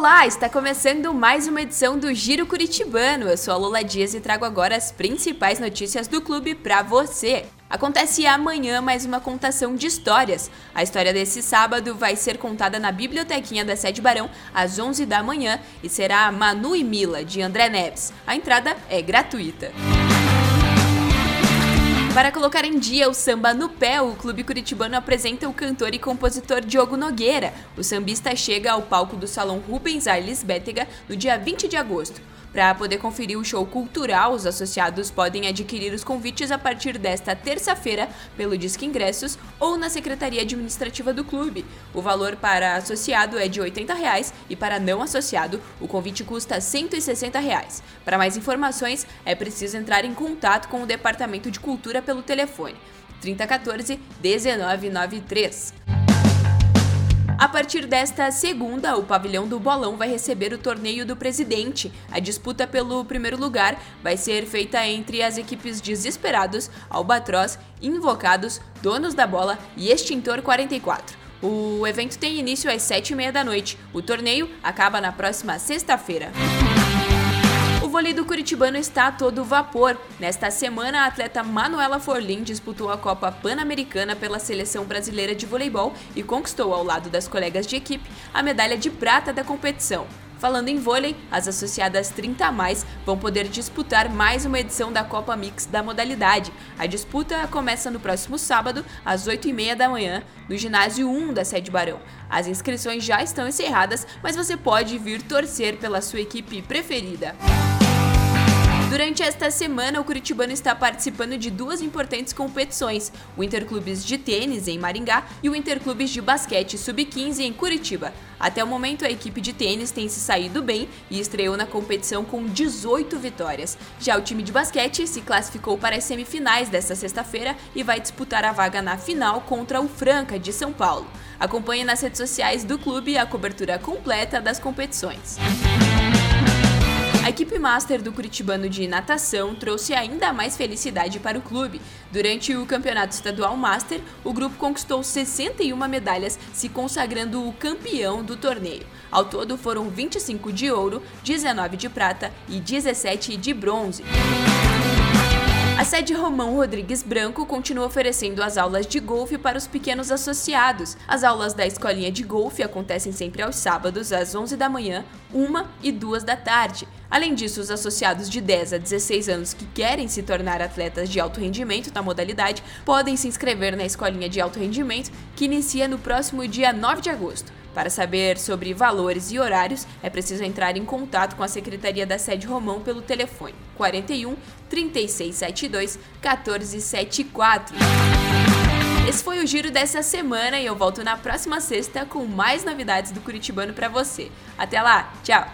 Olá, está começando mais uma edição do Giro Curitibano. Eu sou a Lola Dias e trago agora as principais notícias do clube para você. Acontece amanhã mais uma contação de histórias. A história desse sábado vai ser contada na Bibliotequinha da Sede Barão às 11 da manhã e será Manu e Mila, de André Neves. A entrada é gratuita. Para colocar em dia o samba no pé, o Clube Curitibano apresenta o cantor e compositor Diogo Nogueira. O sambista chega ao palco do Salão Rubens Arles Bétega no dia 20 de agosto. Para poder conferir o show cultural, os associados podem adquirir os convites a partir desta terça-feira pelo Disque Ingressos ou na Secretaria Administrativa do clube. O valor para associado é de 80 reais e para não associado o convite custa 160 reais. Para mais informações, é preciso entrar em contato com o Departamento de Cultura pelo telefone 3014 1993. A partir desta segunda, o pavilhão do Bolão vai receber o torneio do presidente. A disputa pelo primeiro lugar vai ser feita entre as equipes Desesperados, Albatroz, Invocados, Donos da Bola e Extintor 44. O evento tem início às 7h30 da noite. O torneio acaba na próxima sexta-feira vôlei do Curitibano está a todo vapor. Nesta semana, a atleta Manuela Forlin disputou a Copa Pan-Americana pela seleção brasileira de voleibol e conquistou, ao lado das colegas de equipe, a medalha de prata da competição. Falando em vôlei, as associadas 30 a mais vão poder disputar mais uma edição da Copa Mix da modalidade. A disputa começa no próximo sábado, às 8h30 da manhã, no ginásio 1 da sede Barão. As inscrições já estão encerradas, mas você pode vir torcer pela sua equipe preferida. Durante esta semana, o Curitibano está participando de duas importantes competições: o Interclubes de Tênis em Maringá e o Interclubes de Basquete Sub-15 em Curitiba. Até o momento, a equipe de tênis tem se saído bem e estreou na competição com 18 vitórias. Já o time de basquete se classificou para as semifinais desta sexta-feira e vai disputar a vaga na final contra o Franca de São Paulo. Acompanhe nas redes sociais do clube a cobertura completa das competições. A equipe master do Curitibano de natação trouxe ainda mais felicidade para o clube. Durante o Campeonato Estadual Master, o grupo conquistou 61 medalhas, se consagrando o campeão do torneio. Ao todo foram 25 de ouro, 19 de prata e 17 de bronze. A sede Romão Rodrigues Branco continua oferecendo as aulas de golfe para os pequenos associados. As aulas da escolinha de golfe acontecem sempre aos sábados, às 11 da manhã, 1 e 2 da tarde. Além disso, os associados de 10 a 16 anos que querem se tornar atletas de alto rendimento na modalidade podem se inscrever na escolinha de alto rendimento, que inicia no próximo dia 9 de agosto. Para saber sobre valores e horários, é preciso entrar em contato com a Secretaria da Sede Romão pelo telefone 41 3672 1474. Esse foi o giro dessa semana e eu volto na próxima sexta com mais novidades do Curitibano para você. Até lá, tchau!